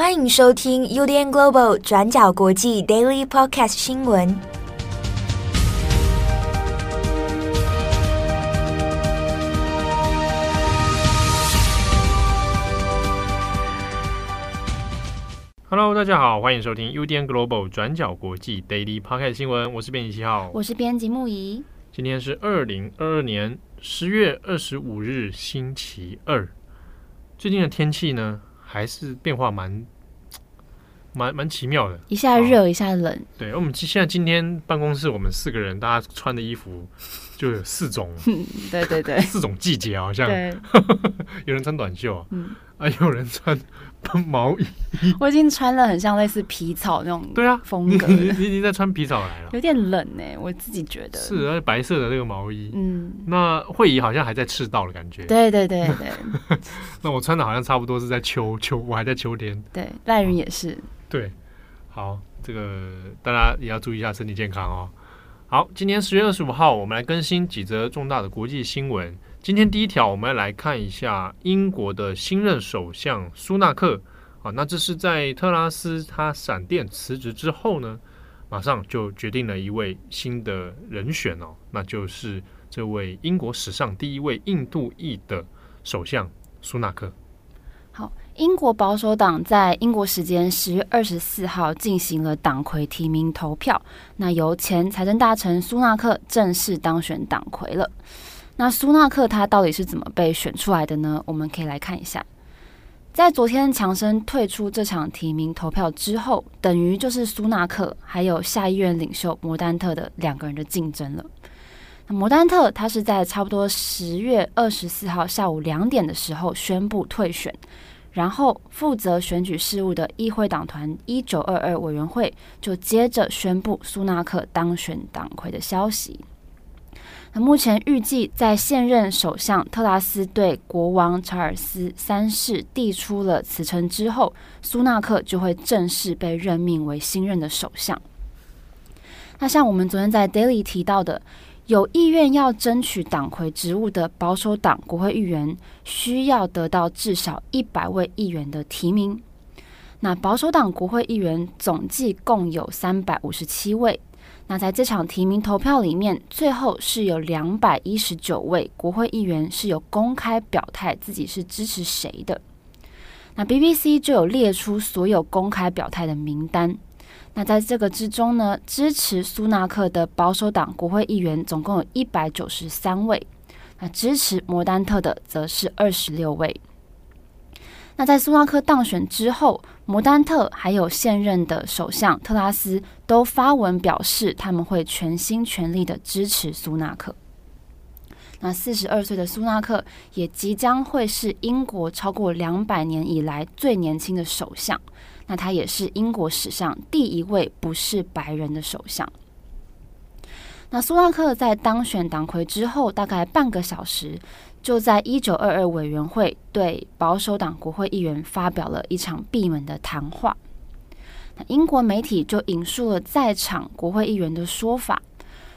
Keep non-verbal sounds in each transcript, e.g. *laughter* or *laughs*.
欢迎收听 UDN Global 转角国际 Daily Podcast 新闻。Hello，大家好，欢迎收听 UDN Global 转角国际 Daily Podcast 新闻。我是编辑七号，我是编辑木仪。今天是二零二二年十月二十五日，星期二。最近的天气呢，还是变化蛮 *tsk* 蛮蛮奇妙的，一下热一下冷。对，我们现在今天办公室，我们四个人，大家穿的衣服 *laughs* 就有四种，*laughs* 对对对，*laughs* 四种季节好像，有人穿短袖，嗯，啊，有人穿毛衣。我已经穿了很像类似皮草那种，对啊，风格。你你已经在穿皮草来了，有点冷呢，我自己觉得。是，而且白色的那个毛衣，嗯，那慧仪好像还在赤道的感觉。对对对对。*laughs* 那我穿的好像差不多是在秋秋，我还在秋天。对，赖云也是。对，好，这个大家也要注意一下身体健康哦。好，今天十月二十五号，我们来更新几则重大的国际新闻。今天第一条，我们要来看一下英国的新任首相苏纳克啊。那这是在特拉斯他闪电辞职之后呢，马上就决定了一位新的人选哦，那就是这位英国史上第一位印度裔的首相苏纳克。好，英国保守党在英国时间十月二十四号进行了党魁提名投票，那由前财政大臣苏纳克正式当选党魁了。那苏纳克他到底是怎么被选出来的呢？我们可以来看一下，在昨天强生退出这场提名投票之后，等于就是苏纳克还有下议院领袖摩丹特的两个人的竞争了。那摩丹特他是在差不多十月二十四号下午两点的时候宣布退选。然后，负责选举事务的议会党团一九二二委员会就接着宣布苏纳克当选党魁的消息。那目前预计，在现任首相特拉斯对国王查尔斯三世递出了辞呈之后，苏纳克就会正式被任命为新任的首相。那像我们昨天在 Daily 提到的。有意愿要争取党魁职务的保守党国会议员，需要得到至少一百位议员的提名。那保守党国会议员总计共有三百五十七位。那在这场提名投票里面，最后是有两百一十九位国会议员是有公开表态自己是支持谁的。那 BBC 就有列出所有公开表态的名单。那在这个之中呢，支持苏纳克的保守党国会议员总共有一百九十三位，那支持摩丹特的则是二十六位。那在苏纳克当选之后，摩丹特还有现任的首相特拉斯都发文表示，他们会全心全力的支持苏纳克。那四十二岁的苏纳克也即将会是英国超过两百年以来最年轻的首相。那他也是英国史上第一位不是白人的首相。那苏纳克在当选党魁之后，大概半个小时，就在一九二二委员会对保守党国会议员发表了一场闭门的谈话。那英国媒体就引述了在场国会议员的说法，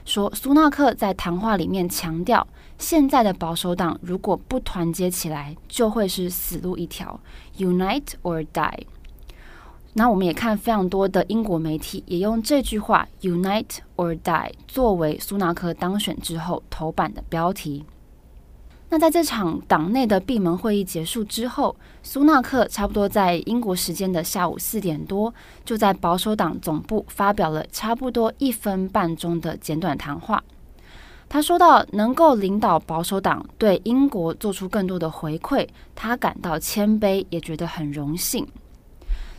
说苏纳克在谈话里面强调，现在的保守党如果不团结起来，就会是死路一条，Unite or die。那我们也看非常多的英国媒体也用这句话 “Unite or Die” 作为苏纳克当选之后头版的标题。那在这场党内的闭门会议结束之后，苏纳克差不多在英国时间的下午四点多，就在保守党总部发表了差不多一分半钟的简短谈话。他说到，能够领导保守党对英国做出更多的回馈，他感到谦卑，也觉得很荣幸。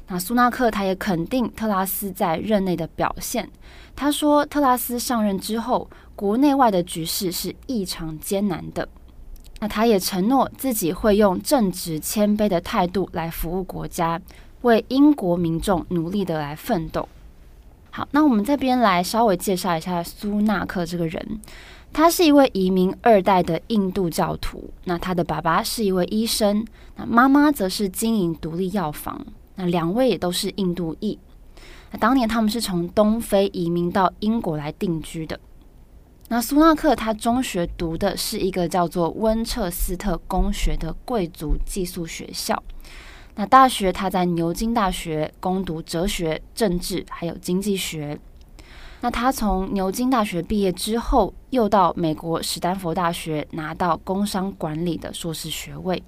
那苏纳克他也肯定特拉斯在任内的表现。他说，特拉斯上任之后，国内外的局势是异常艰难的。那他也承诺自己会用正直谦卑的态度来服务国家，为英国民众努力的来奋斗。好，那我们这边来稍微介绍一下苏纳克这个人。他是一位移民二代的印度教徒。那他的爸爸是一位医生，那妈妈则是经营独立药房。那两位也都是印度裔。那当年他们是从东非移民到英国来定居的。那苏纳克他中学读的是一个叫做温彻斯特公学的贵族寄宿学校。那大学他在牛津大学攻读哲学、政治还有经济学。那他从牛津大学毕业之后，又到美国史丹佛大学拿到工商管理的硕士学位。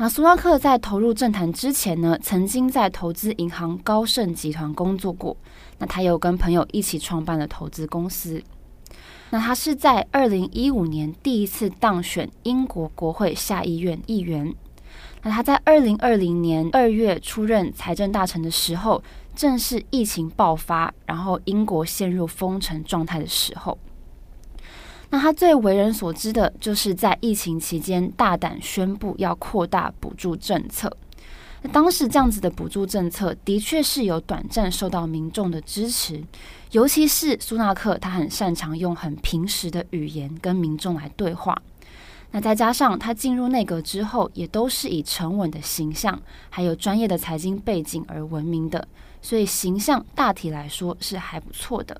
那苏纳克在投入政坛之前呢，曾经在投资银行高盛集团工作过。那他又跟朋友一起创办了投资公司。那他是在二零一五年第一次当选英国国会下议院议员。那他在二零二零年二月出任财政大臣的时候，正是疫情爆发，然后英国陷入封城状态的时候。那他最为人所知的就是在疫情期间大胆宣布要扩大补助政策。那当时这样子的补助政策的确是有短暂受到民众的支持，尤其是苏纳克，他很擅长用很平实的语言跟民众来对话。那再加上他进入内阁之后，也都是以沉稳的形象，还有专业的财经背景而闻名的，所以形象大体来说是还不错的。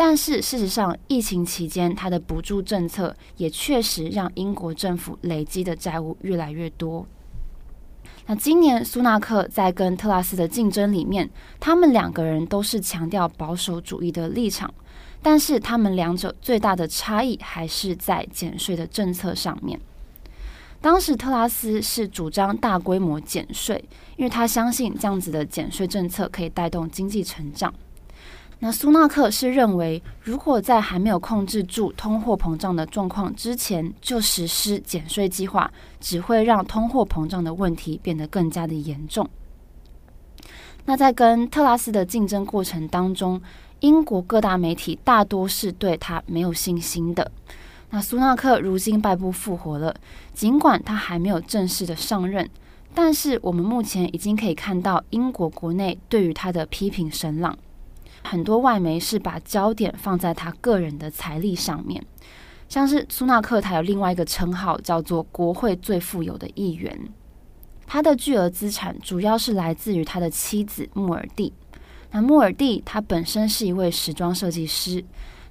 但是事实上，疫情期间他的补助政策也确实让英国政府累积的债务越来越多。那今年苏纳克在跟特拉斯的竞争里面，他们两个人都是强调保守主义的立场，但是他们两者最大的差异还是在减税的政策上面。当时特拉斯是主张大规模减税，因为他相信这样子的减税政策可以带动经济成长。那苏纳克是认为，如果在还没有控制住通货膨胀的状况之前就实施减税计划，只会让通货膨胀的问题变得更加的严重。那在跟特拉斯的竞争过程当中，英国各大媒体大多是对他没有信心的。那苏纳克如今败部复活了，尽管他还没有正式的上任，但是我们目前已经可以看到英国国内对于他的批评声浪。很多外媒是把焦点放在他个人的财力上面，像是苏纳克，他有另外一个称号叫做“国会最富有的议员”。他的巨额资产主要是来自于他的妻子穆尔蒂。那穆尔蒂他本身是一位时装设计师，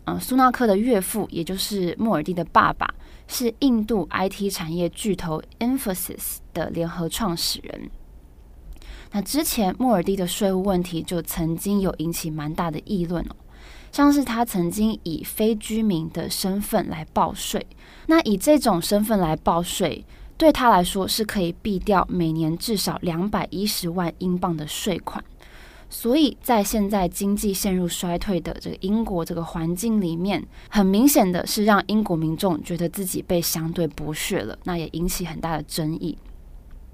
嗯，苏纳克的岳父也就是穆尔蒂的爸爸是印度 IT 产业巨头 Infosys 的联合创始人。那之前莫尔蒂的税务问题就曾经有引起蛮大的议论哦，像是他曾经以非居民的身份来报税，那以这种身份来报税，对他来说是可以避掉每年至少两百一十万英镑的税款，所以在现在经济陷入衰退的这个英国这个环境里面，很明显的是让英国民众觉得自己被相对剥削了，那也引起很大的争议。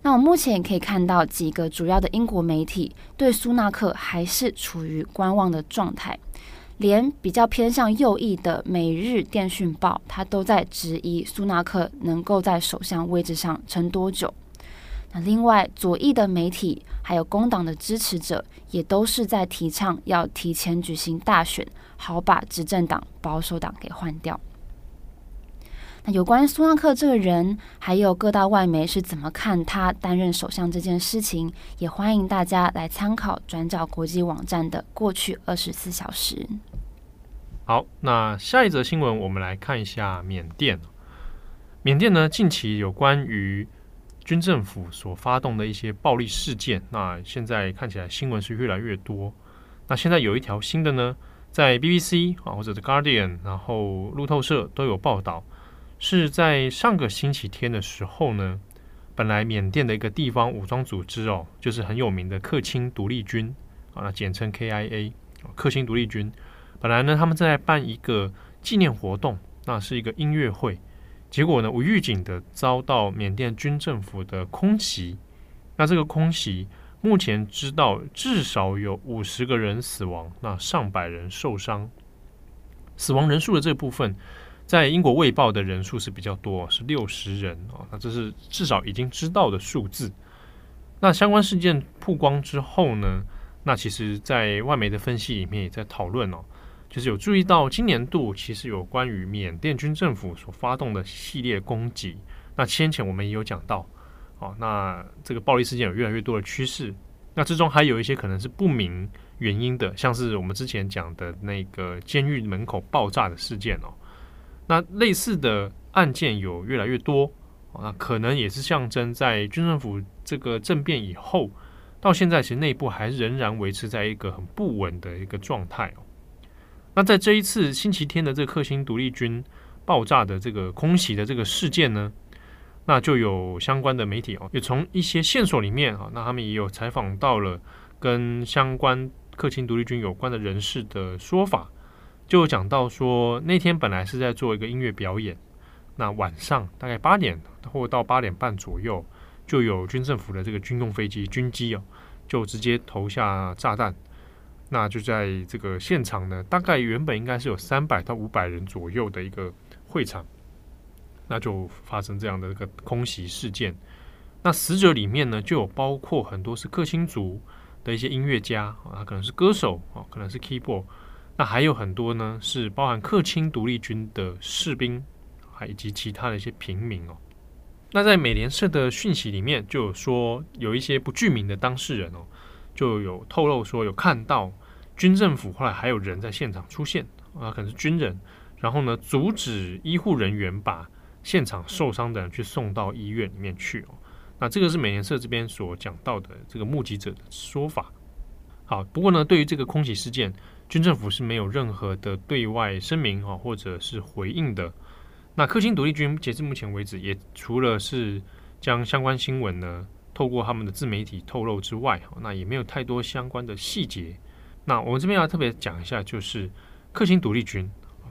那我目前也可以看到几个主要的英国媒体对苏纳克还是处于观望的状态，连比较偏向右翼的《每日电讯报》，它都在质疑苏纳克能够在首相位置上撑多久。那另外左翼的媒体还有工党的支持者，也都是在提倡要提前举行大选，好把执政党保守党给换掉。那有关苏纳克这个人，还有各大外媒是怎么看他担任首相这件事情，也欢迎大家来参考转角国际网站的过去二十四小时。好，那下一则新闻，我们来看一下缅甸。缅甸呢，近期有关于军政府所发动的一些暴力事件，那现在看起来新闻是越来越多。那现在有一条新的呢，在 BBC 啊或者是 Guardian，然后路透社都有报道。是在上个星期天的时候呢，本来缅甸的一个地方武装组织哦，就是很有名的克钦独立军啊，那简称 KIA，克钦独立军。本来呢，他们正在办一个纪念活动，那是一个音乐会，结果呢，无预警的遭到缅甸军政府的空袭。那这个空袭目前知道至少有五十个人死亡，那上百人受伤。死亡人数的这部分。在英国卫报的人数是比较多，是六十人啊。那这是至少已经知道的数字。那相关事件曝光之后呢，那其实，在外媒的分析里面也在讨论哦，就是有注意到今年度其实有关于缅甸军政府所发动的系列攻击。那先前我们也有讲到，哦，那这个暴力事件有越来越多的趋势。那之中还有一些可能是不明原因的，像是我们之前讲的那个监狱门口爆炸的事件哦。那类似的案件有越来越多，那可能也是象征在军政府这个政变以后，到现在其实内部还仍然维持在一个很不稳的一个状态哦。那在这一次星期天的这个克星独立军爆炸的这个空袭的这个事件呢，那就有相关的媒体哦，也从一些线索里面啊，那他们也有采访到了跟相关克星独立军有关的人士的说法，就有讲到说那天本来是在做一个音乐表演，那晚上大概八点或到八点半左右，就有军政府的这个军用飞机军机哦，就直接投下炸弹，那就在这个现场呢，大概原本应该是有三百到五百人左右的一个会场。那就发生这样的一个空袭事件。那死者里面呢，就有包括很多是克钦族的一些音乐家啊，可能是歌手啊，可能是 keyboard。那还有很多呢，是包含克钦独立军的士兵，还以及其他的一些平民哦。那在美联社的讯息里面，就有说有一些不具名的当事人哦，就有透露说有看到军政府后来还有人在现场出现啊，可能是军人，然后呢，阻止医护人员把现场受伤的人去送到医院里面去哦，那这个是美联社这边所讲到的这个目击者的说法。好，不过呢，对于这个空袭事件，军政府是没有任何的对外声明啊，或者是回应的。那克钦独立军截至目前为止，也除了是将相关新闻呢透过他们的自媒体透露之外，那也没有太多相关的细节。那我们这边要特别讲一下，就是克钦独立军，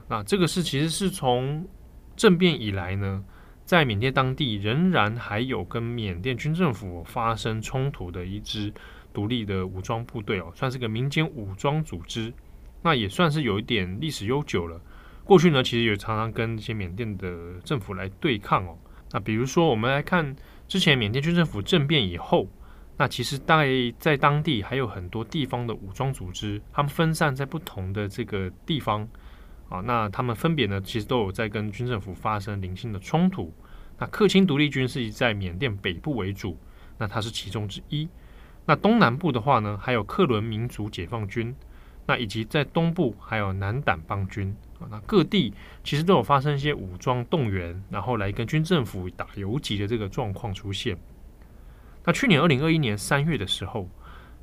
那这个是其实是从政变以来呢，在缅甸当地仍然还有跟缅甸军政府发生冲突的一支独立的武装部队哦，算是个民间武装组织，那也算是有一点历史悠久了。过去呢，其实也常常跟一些缅甸的政府来对抗哦。那比如说，我们来看之前缅甸军政府政变以后，那其实大概在当地还有很多地方的武装组织，他们分散在不同的这个地方。啊，那他们分别呢，其实都有在跟军政府发生零星的冲突。那克钦独立军是以在缅甸北部为主，那它是其中之一。那东南部的话呢，还有克伦民族解放军，那以及在东部还有南胆邦军啊，那各地其实都有发生一些武装动员，然后来跟军政府打游击的这个状况出现。那去年二零二一年三月的时候，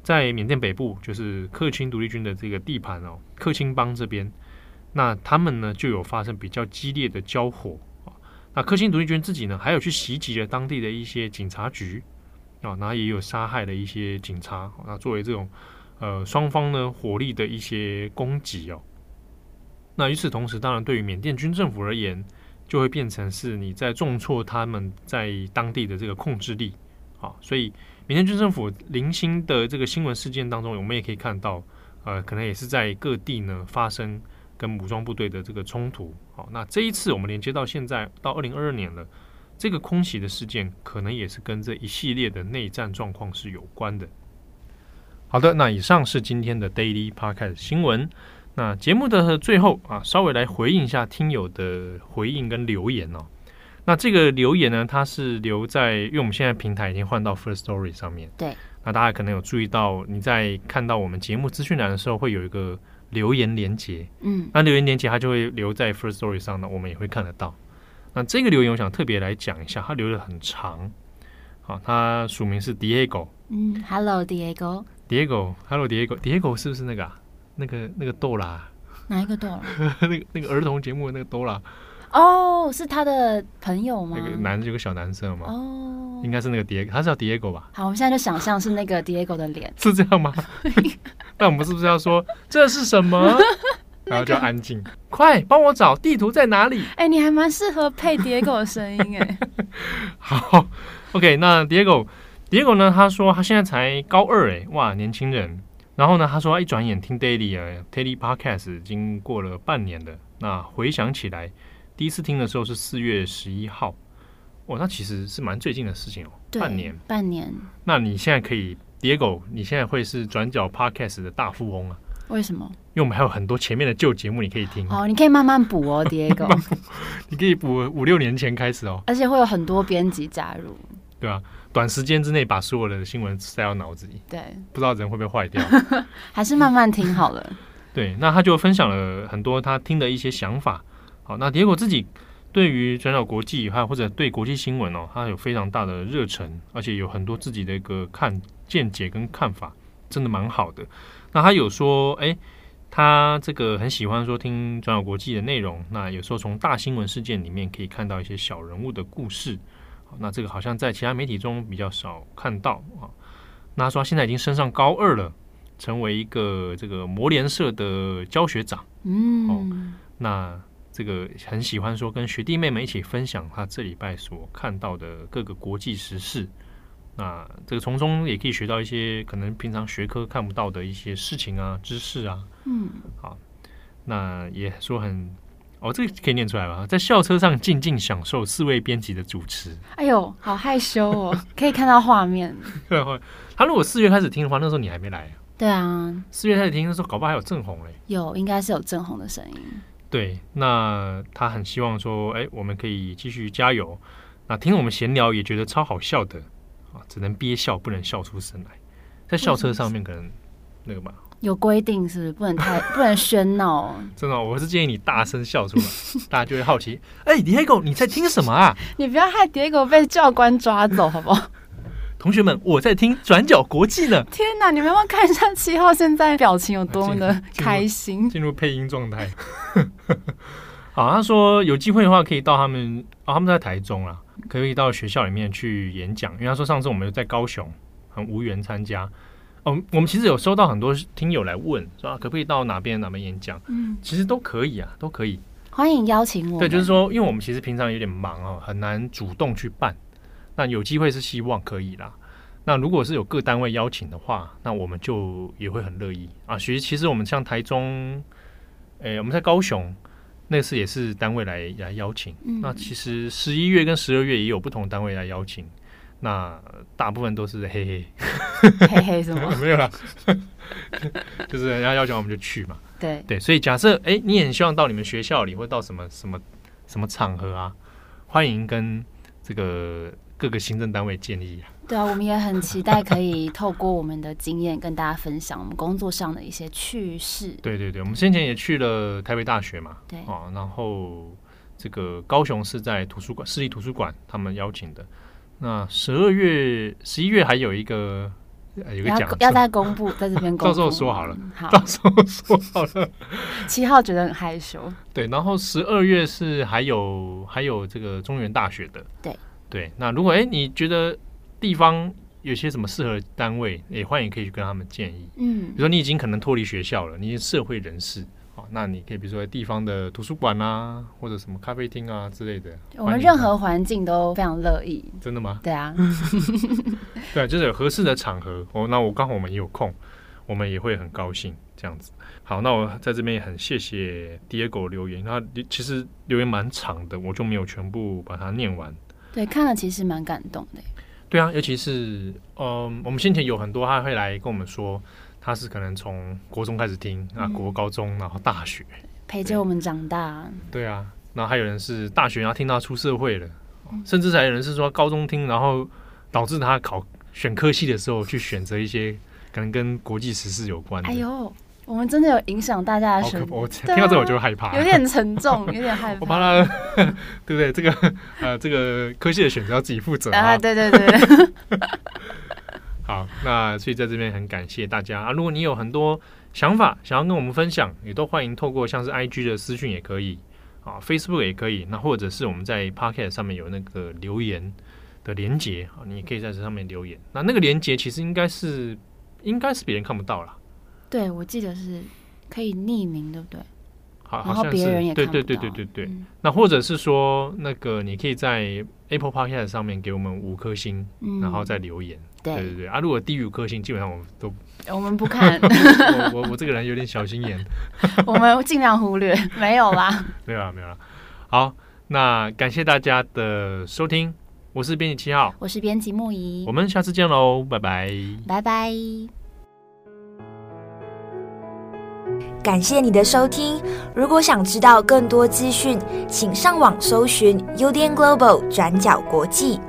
在缅甸北部就是克钦独立军的这个地盘哦，克钦邦这边。那他们呢，就有发生比较激烈的交火啊。那克钦独立军自己呢，还有去袭击了当地的一些警察局啊，那也有杀害了一些警察。那作为这种呃双方呢火力的一些攻击哦。那与此同时，当然对于缅甸军政府而言，就会变成是你在重挫他们在当地的这个控制力啊。所以缅甸军政府零星的这个新闻事件当中，我们也可以看到，呃，可能也是在各地呢发生。跟武装部队的这个冲突，好，那这一次我们连接到现在到二零二二年了，这个空袭的事件可能也是跟这一系列的内战状况是有关的。好的，那以上是今天的 Daily Podcast 新闻。那节目的最后啊，稍微来回应一下听友的回应跟留言哦。那这个留言呢，它是留在，因为我们现在平台已经换到 First Story 上面。对。那大家可能有注意到，你在看到我们节目资讯栏的时候，会有一个。留言连接，嗯，那留言连接它就会留在 First Story 上呢，我们也会看得到。那这个留言我想特别来讲一下，它留的很长，好，它署名是 Diego，嗯，Hello Diego，Diego，Hello Diego，Diego 是不是那个啊？那个那个豆啦？哪一个豆啦？*laughs* 那个那个儿童节目的那个豆啦？哦，是他的朋友吗？那个男有个小男生吗？哦，应该是那个 Diego，他是叫 Diego 吧？好，我们现在就想象是那个 Diego 的脸，*laughs* 是这样吗？*laughs* 那我们是不是要说这是什么？然后就安静，快帮我找地图在哪里？哎、欸，你还蛮适合配 Diego 的声音哎。好，OK，那 Diego，Diego 呢？他说他现在才高二哎，哇，年轻人。然后呢，他说他一转眼听 Daily 啊，Daily Podcast 已经过了半年了。那回想起来。第一次听的时候是四月十一号，哦，那其实是蛮最近的事情哦，半年，半年。那你现在可以，Diego，你现在会是转角 Podcast 的大富翁啊？为什么？因为我们还有很多前面的旧节目你可以听哦，你可以慢慢补哦，*laughs* Diego，你可以补五六年前开始哦，而且会有很多编辑加入，对啊，短时间之内把所有的新闻塞到脑子里，对，不知道人会不会坏掉，*laughs* 还是慢慢听好了。*laughs* 对，那他就分享了很多他听的一些想法。好，那 Diego 自己对于转角国际还有或者对国际新闻哦，他有非常大的热忱，而且有很多自己的一个看见解跟看法，真的蛮好的。那他有说，哎，他这个很喜欢说听转角国际的内容。那有时候从大新闻事件里面可以看到一些小人物的故事。那这个好像在其他媒体中比较少看到啊。那他说他现在已经升上高二了，成为一个这个模联社的教学长。嗯，哦，那这个很喜欢说跟学弟妹们一起分享他这礼拜所看到的各个国际时事。那这个从中也可以学到一些可能平常学科看不到的一些事情啊、知识啊。嗯，好，那也说很哦，这个可以念出来吧？在校车上静静享受四位编辑的主持。哎呦，好害羞哦！*laughs* 可以看到画面。*laughs* 他如果四月开始听的话，那时候你还没来啊？对啊，四月开始听的时候，搞不好还有正红嘞。有，应该是有正红的声音。对，那他很希望说，哎，我们可以继续加油。那听我们闲聊也觉得超好笑的。啊，只能憋笑，不能笑出声来。在校车上面可能那个吧，有规定是不是？不能太不能喧闹。*laughs* 真的，我是建议你大声笑出来，*laughs* 大家就会好奇。哎，Diego，你在听什么啊？*laughs* 你不要害 Diego 被教官抓走，好不好？同学们，我在听转角国际呢。天哪，你们要不要看一下七号现在表情有多么的开心，进入，进入配音状态。好，他说有机会的话可以到他们，哦，他们在台中啊。可以到学校里面去演讲，因为他说上次我们在高雄很无缘参加。哦，我们其实有收到很多听友来问，说可不可以到哪边哪边演讲？嗯，其实都可以啊，都可以。欢迎邀请我。对，就是说，因为我们其实平常有点忙哦，很难主动去办。那有机会是希望可以啦。那如果是有各单位邀请的话，那我们就也会很乐意啊。其实，其实我们像台中，诶，我们在高雄。那次也是单位来来邀请，嗯、那其实十一月跟十二月也有不同单位来邀请，那大部分都是嘿嘿嘿嘿什么 *laughs* 没有啦，*laughs* 就是人家邀请我们就去嘛。对对，所以假设哎，你也很希望到你们学校里或到什么什么什么场合啊，欢迎跟这个各个行政单位建议啊。对啊，我们也很期待可以透过我们的经验跟大家分享我们工作上的一些趣事。对对对，我们先前也去了台北大学嘛，对啊，然后这个高雄是在图书馆市立图书馆他们邀请的。那十二月、十一月还有一个有个讲要再公布，在这边公布，*laughs* 到时候说好了，好，到时候说好了。*laughs* 七号觉得很害羞。对，然后十二月是还有还有这个中原大学的，对对。那如果哎你觉得地方有些什么适合单位，也欢迎可以去跟他们建议。嗯，比如说你已经可能脱离学校了，你是社会人士，好，那你可以比如说地方的图书馆啊，或者什么咖啡厅啊之类的。我们任何环境都非常乐意。真的吗？对啊，*laughs* 对，就是有合适的场合哦。那我刚好我们也有空，我们也会很高兴这样子。好，那我在这边也很谢谢 Diego 留言，他其实留言蛮长的，我就没有全部把它念完。对，看了其实蛮感动的。对啊，尤其是嗯，我们先前有很多他会来跟我们说，他是可能从国中开始听啊，国高中然后大学陪着我们长大。对啊，然后还有人是大学然后听到出社会了，甚至还有人是说高中听，然后导致他考选科系的时候去选择一些可能跟国际时事有关的。哎呦。我们真的有影响大家的生活，我听到这我就害怕，有点沉重，*laughs* 有点害怕。我怕他，*laughs* 对不对？这个呃，这个科系的选择要自己负责啊！对对对。*laughs* 好，那所以在这边很感谢大家啊！如果你有很多想法想要跟我们分享，也都欢迎透过像是 IG 的私讯也可以啊，Facebook 也可以，那或者是我们在 Pocket 上面有那个留言的连接啊，你也可以在这上面留言。那那个连接其实应该是应该是别人看不到啦。对，我记得是可以匿名，对不对？好，然后别人也看不。对对对对对对。嗯、那或者是说，那个你可以在 Apple Podcast 上面给我们五颗星，嗯、然后再留言。对，对对对啊，如果低于五颗星，基本上我们都我们不看。*laughs* 我我我这个人有点小心眼，*laughs* 我们尽量忽略。没有啦，*laughs* 没有啦，没有啦。好，那感谢大家的收听，我是编辑七号，我是编辑木仪，我们下次见喽，拜拜，拜拜。感谢你的收听。如果想知道更多资讯，请上网搜寻 UDN Global 转角国际。